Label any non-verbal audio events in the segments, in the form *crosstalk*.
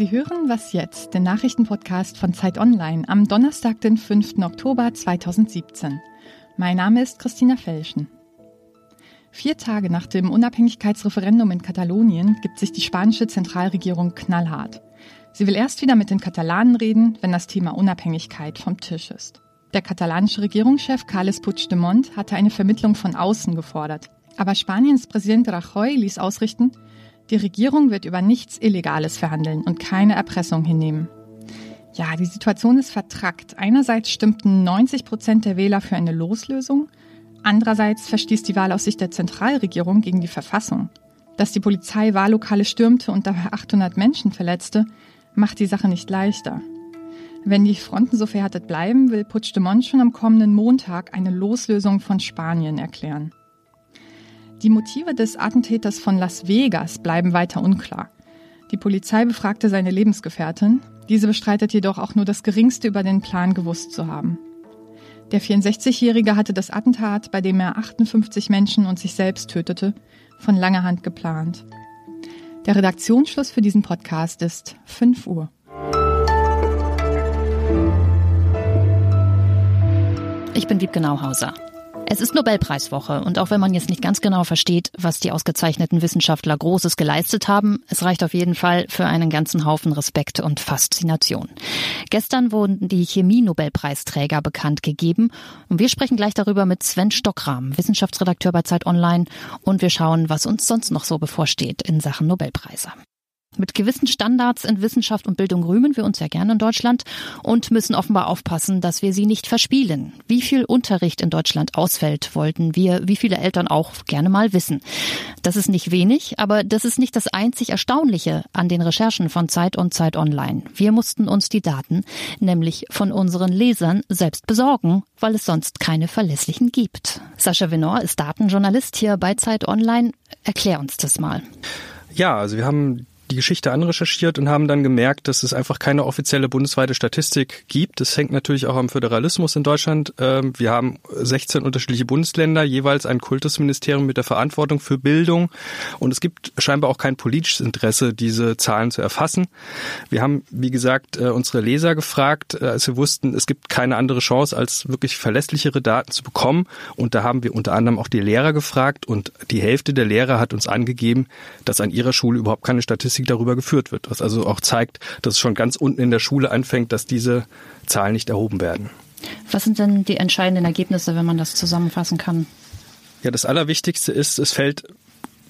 Sie hören Was jetzt, den Nachrichtenpodcast von Zeit Online am Donnerstag, den 5. Oktober 2017. Mein Name ist Christina Felschen. Vier Tage nach dem Unabhängigkeitsreferendum in Katalonien gibt sich die spanische Zentralregierung knallhart. Sie will erst wieder mit den Katalanen reden, wenn das Thema Unabhängigkeit vom Tisch ist. Der katalanische Regierungschef Carles Puigdemont hatte eine Vermittlung von außen gefordert. Aber Spaniens Präsident Rajoy ließ ausrichten, die Regierung wird über nichts Illegales verhandeln und keine Erpressung hinnehmen. Ja, die Situation ist vertrackt. Einerseits stimmten 90 Prozent der Wähler für eine Loslösung, andererseits verstieß die Wahl aus Sicht der Zentralregierung gegen die Verfassung. Dass die Polizei Wahllokale stürmte und dabei 800 Menschen verletzte, macht die Sache nicht leichter. Wenn die Fronten so verhärtet bleiben, will Puigdemont schon am kommenden Montag eine Loslösung von Spanien erklären. Die Motive des Attentäters von Las Vegas bleiben weiter unklar. Die Polizei befragte seine Lebensgefährtin. Diese bestreitet jedoch auch nur das Geringste über den Plan gewusst zu haben. Der 64-Jährige hatte das Attentat, bei dem er 58 Menschen und sich selbst tötete, von langer Hand geplant. Der Redaktionsschluss für diesen Podcast ist 5 Uhr. Ich bin Wiebke Nauhauser. Es ist Nobelpreiswoche und auch wenn man jetzt nicht ganz genau versteht, was die ausgezeichneten Wissenschaftler Großes geleistet haben, es reicht auf jeden Fall für einen ganzen Haufen Respekt und Faszination. Gestern wurden die Chemie-Nobelpreisträger bekannt gegeben und wir sprechen gleich darüber mit Sven Stockram, Wissenschaftsredakteur bei Zeit Online und wir schauen, was uns sonst noch so bevorsteht in Sachen Nobelpreise. Mit gewissen Standards in Wissenschaft und Bildung rühmen wir uns ja gerne in Deutschland und müssen offenbar aufpassen, dass wir sie nicht verspielen. Wie viel Unterricht in Deutschland ausfällt, wollten wir, wie viele Eltern auch gerne mal wissen. Das ist nicht wenig, aber das ist nicht das einzig Erstaunliche an den Recherchen von Zeit und Zeit Online. Wir mussten uns die Daten, nämlich von unseren Lesern, selbst besorgen, weil es sonst keine verlässlichen gibt. Sascha Venor ist Datenjournalist hier bei Zeit Online. Erklär uns das mal. Ja, also wir haben die Geschichte anrecherchiert und haben dann gemerkt, dass es einfach keine offizielle bundesweite Statistik gibt. Das hängt natürlich auch am Föderalismus in Deutschland. Ähm, wir haben 16 unterschiedliche Bundesländer, jeweils ein Kultusministerium mit der Verantwortung für Bildung. Und es gibt scheinbar auch kein politisches Interesse, diese Zahlen zu erfassen. Wir haben, wie gesagt, äh, unsere Leser gefragt, äh, als wir wussten, es gibt keine andere Chance, als wirklich verlässlichere Daten zu bekommen. Und da haben wir unter anderem auch die Lehrer gefragt. Und die Hälfte der Lehrer hat uns angegeben, dass an ihrer Schule überhaupt keine Statistik Statistik darüber geführt wird, was also auch zeigt, dass es schon ganz unten in der Schule anfängt, dass diese Zahlen nicht erhoben werden. Was sind denn die entscheidenden Ergebnisse, wenn man das zusammenfassen kann? Ja, das Allerwichtigste ist, es fällt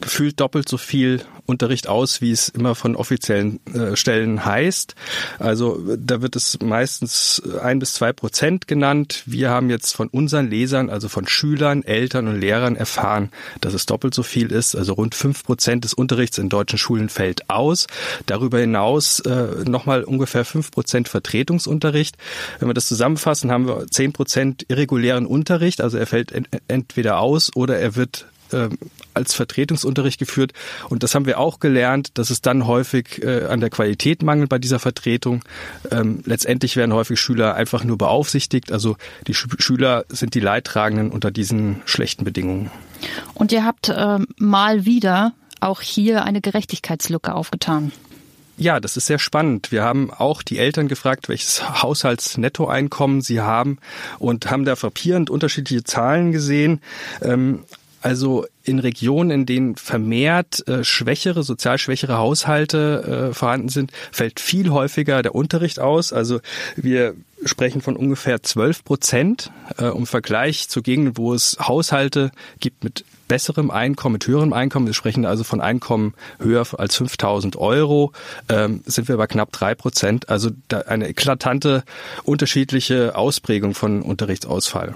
gefühlt doppelt so viel Unterricht aus, wie es immer von offiziellen äh, Stellen heißt. Also da wird es meistens ein bis zwei Prozent genannt. Wir haben jetzt von unseren Lesern, also von Schülern, Eltern und Lehrern erfahren, dass es doppelt so viel ist. Also rund fünf Prozent des Unterrichts in deutschen Schulen fällt aus. Darüber hinaus äh, nochmal ungefähr fünf Prozent Vertretungsunterricht. Wenn wir das zusammenfassen, haben wir zehn Prozent irregulären Unterricht. Also er fällt entweder aus oder er wird ähm, als Vertretungsunterricht geführt. Und das haben wir auch gelernt, dass es dann häufig äh, an der Qualität mangelt bei dieser Vertretung. Ähm, letztendlich werden häufig Schüler einfach nur beaufsichtigt. Also die Sch Schüler sind die Leidtragenden unter diesen schlechten Bedingungen. Und ihr habt äh, mal wieder auch hier eine Gerechtigkeitslücke aufgetan. Ja, das ist sehr spannend. Wir haben auch die Eltern gefragt, welches Haushaltsnettoeinkommen sie haben und haben da frappierend unterschiedliche Zahlen gesehen. Also in Regionen, in denen vermehrt äh, schwächere, sozial schwächere Haushalte äh, vorhanden sind, fällt viel häufiger der Unterricht aus. Also wir sprechen von ungefähr 12 Prozent äh, im Vergleich zu Gegenden, wo es Haushalte gibt mit besserem Einkommen, mit höherem Einkommen. Wir sprechen also von Einkommen höher als 5000 Euro, ähm, sind wir bei knapp drei Prozent. Also da eine eklatante unterschiedliche Ausprägung von Unterrichtsausfall.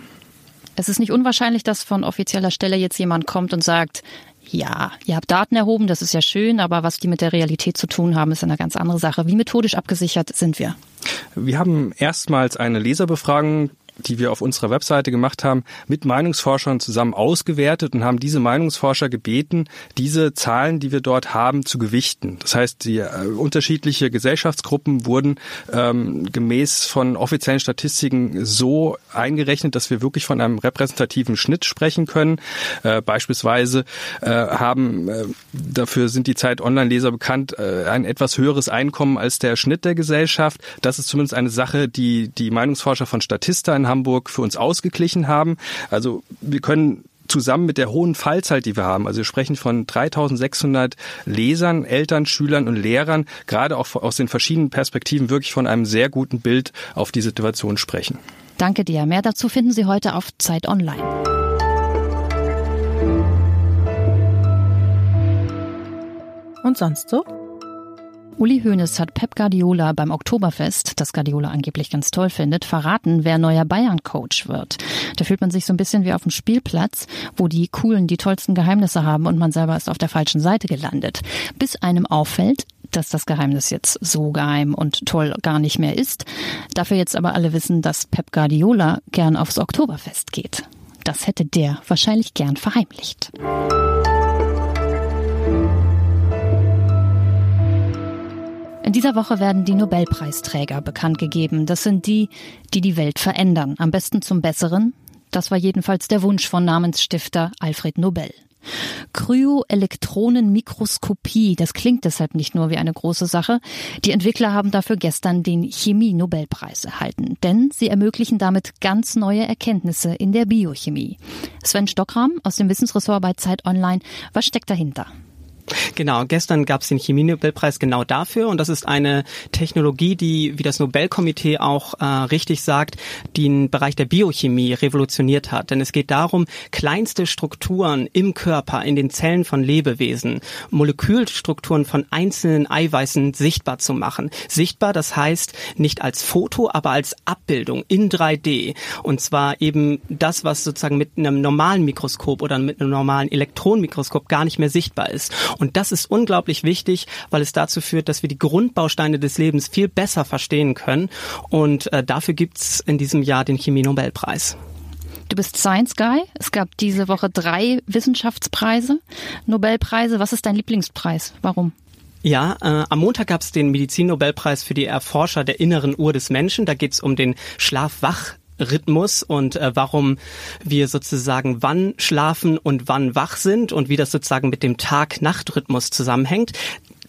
Es ist nicht unwahrscheinlich, dass von offizieller Stelle jetzt jemand kommt und sagt, ja, ihr habt Daten erhoben, das ist ja schön, aber was die mit der Realität zu tun haben, ist eine ganz andere Sache. Wie methodisch abgesichert sind wir? Wir haben erstmals eine Leserbefragung die wir auf unserer Webseite gemacht haben, mit Meinungsforschern zusammen ausgewertet und haben diese Meinungsforscher gebeten, diese Zahlen, die wir dort haben, zu gewichten. Das heißt, die äh, unterschiedliche Gesellschaftsgruppen wurden ähm, gemäß von offiziellen Statistiken so eingerechnet, dass wir wirklich von einem repräsentativen Schnitt sprechen können. Äh, beispielsweise äh, haben, äh, dafür sind die Zeit Online-Leser bekannt, äh, ein etwas höheres Einkommen als der Schnitt der Gesellschaft. Das ist zumindest eine Sache, die die Meinungsforscher von Statista in Hamburg für uns ausgeglichen haben. Also wir können zusammen mit der hohen Fallzahl, die wir haben, also wir sprechen von 3600 Lesern, Eltern, Schülern und Lehrern, gerade auch aus den verschiedenen Perspektiven wirklich von einem sehr guten Bild auf die Situation sprechen. Danke dir. Mehr dazu finden Sie heute auf Zeit Online. Und sonst so? Uli Hoeneß hat Pep Guardiola beim Oktoberfest, das Guardiola angeblich ganz toll findet, verraten, wer neuer Bayern-Coach wird. Da fühlt man sich so ein bisschen wie auf dem Spielplatz, wo die Coolen die tollsten Geheimnisse haben und man selber ist auf der falschen Seite gelandet. Bis einem auffällt, dass das Geheimnis jetzt so geheim und toll gar nicht mehr ist. Dafür jetzt aber alle wissen, dass Pep Guardiola gern aufs Oktoberfest geht. Das hätte der wahrscheinlich gern verheimlicht. In dieser Woche werden die Nobelpreisträger bekannt gegeben. Das sind die, die die Welt verändern. Am besten zum Besseren. Das war jedenfalls der Wunsch von Namensstifter Alfred Nobel. Kryoelektronenmikroskopie, das klingt deshalb nicht nur wie eine große Sache. Die Entwickler haben dafür gestern den Chemie-Nobelpreis erhalten, denn sie ermöglichen damit ganz neue Erkenntnisse in der Biochemie. Sven Stockram aus dem Wissensressort bei Zeit Online, was steckt dahinter? Genau, gestern gab es den Chemie-Nobelpreis genau dafür und das ist eine Technologie, die, wie das Nobelkomitee auch äh, richtig sagt, den Bereich der Biochemie revolutioniert hat. Denn es geht darum, kleinste Strukturen im Körper, in den Zellen von Lebewesen, Molekülstrukturen von einzelnen Eiweißen sichtbar zu machen. Sichtbar, das heißt nicht als Foto, aber als Abbildung in 3D. Und zwar eben das, was sozusagen mit einem normalen Mikroskop oder mit einem normalen Elektronenmikroskop gar nicht mehr sichtbar ist. Und das ist unglaublich wichtig, weil es dazu führt, dass wir die Grundbausteine des Lebens viel besser verstehen können. Und äh, dafür gibt's in diesem Jahr den Chemie-Nobelpreis. Du bist Science Guy. Es gab diese Woche drei Wissenschaftspreise, Nobelpreise. Was ist dein Lieblingspreis? Warum? Ja, äh, am Montag gab es den Medizin-Nobelpreis für die Erforscher der inneren Uhr des Menschen. Da geht's um den Schlaf-Wach Rhythmus und äh, warum wir sozusagen wann schlafen und wann wach sind und wie das sozusagen mit dem Tag-Nacht-Rhythmus zusammenhängt.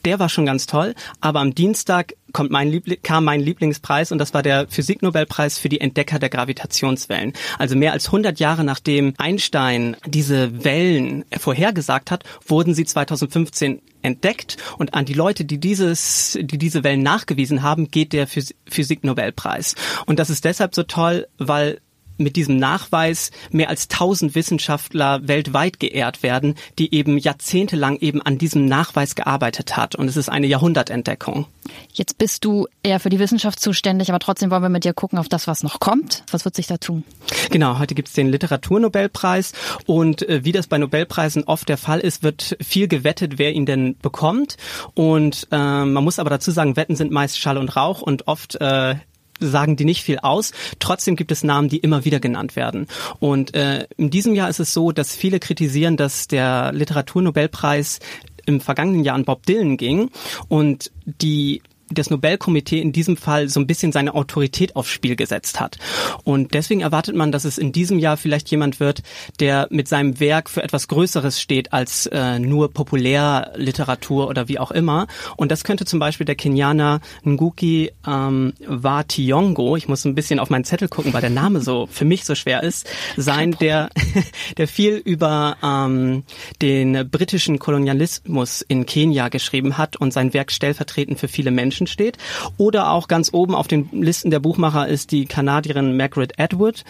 Der war schon ganz toll, aber am Dienstag kommt mein Liebling, kam mein Lieblingspreis und das war der Physiknobelpreis für die Entdecker der Gravitationswellen. Also mehr als 100 Jahre nachdem Einstein diese Wellen vorhergesagt hat, wurden sie 2015 entdeckt und an die Leute, die dieses, die diese Wellen nachgewiesen haben, geht der Physiknobelpreis. Und das ist deshalb so toll, weil mit diesem Nachweis mehr als tausend Wissenschaftler weltweit geehrt werden, die eben jahrzehntelang eben an diesem Nachweis gearbeitet hat. Und es ist eine Jahrhundertentdeckung. Jetzt bist du eher für die Wissenschaft zuständig, aber trotzdem wollen wir mit dir gucken auf das, was noch kommt. Was wird sich da tun? Genau, heute gibt es den Literaturnobelpreis und äh, wie das bei Nobelpreisen oft der Fall ist, wird viel gewettet, wer ihn denn bekommt. Und äh, man muss aber dazu sagen, Wetten sind meist Schall und Rauch und oft äh, sagen die nicht viel aus. Trotzdem gibt es Namen, die immer wieder genannt werden. Und äh, in diesem Jahr ist es so, dass viele kritisieren, dass der Literaturnobelpreis im vergangenen Jahr an Bob Dylan ging und die das Nobelkomitee in diesem Fall so ein bisschen seine Autorität aufs Spiel gesetzt hat. Und deswegen erwartet man, dass es in diesem Jahr vielleicht jemand wird, der mit seinem Werk für etwas Größeres steht als äh, nur Populärliteratur oder wie auch immer. Und das könnte zum Beispiel der Kenianer Nguki ähm, wa Thiong'o, ich muss ein bisschen auf meinen Zettel gucken, weil der Name so für mich so schwer ist, sein, der, *laughs* der viel über ähm, den britischen Kolonialismus in Kenia geschrieben hat und sein Werk stellvertretend für viele Menschen Menschen steht. Oder auch ganz oben auf den Listen der Buchmacher ist die Kanadierin Margaret Atwood.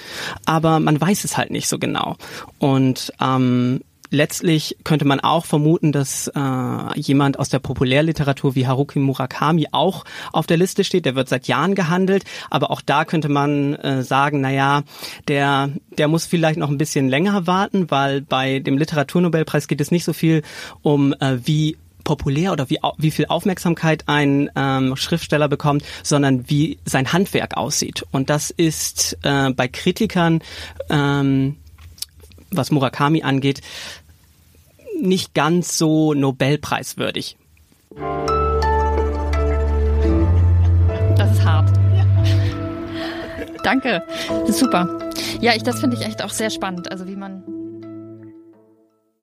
Aber man weiß es halt nicht so genau. Und ähm, letztlich könnte man auch vermuten, dass äh, jemand aus der Populärliteratur wie Haruki Murakami auch auf der Liste steht. Der wird seit Jahren gehandelt, aber auch da könnte man äh, sagen, na ja, der der muss vielleicht noch ein bisschen länger warten, weil bei dem Literaturnobelpreis geht es nicht so viel um äh, wie populär oder wie, wie viel Aufmerksamkeit ein ähm, Schriftsteller bekommt, sondern wie sein Handwerk aussieht. Und das ist äh, bei Kritikern, ähm, was Murakami angeht, nicht ganz so Nobelpreiswürdig. Das ist hart. *laughs* Danke. Super. Ja, ich, das finde ich echt auch sehr spannend. Also wie man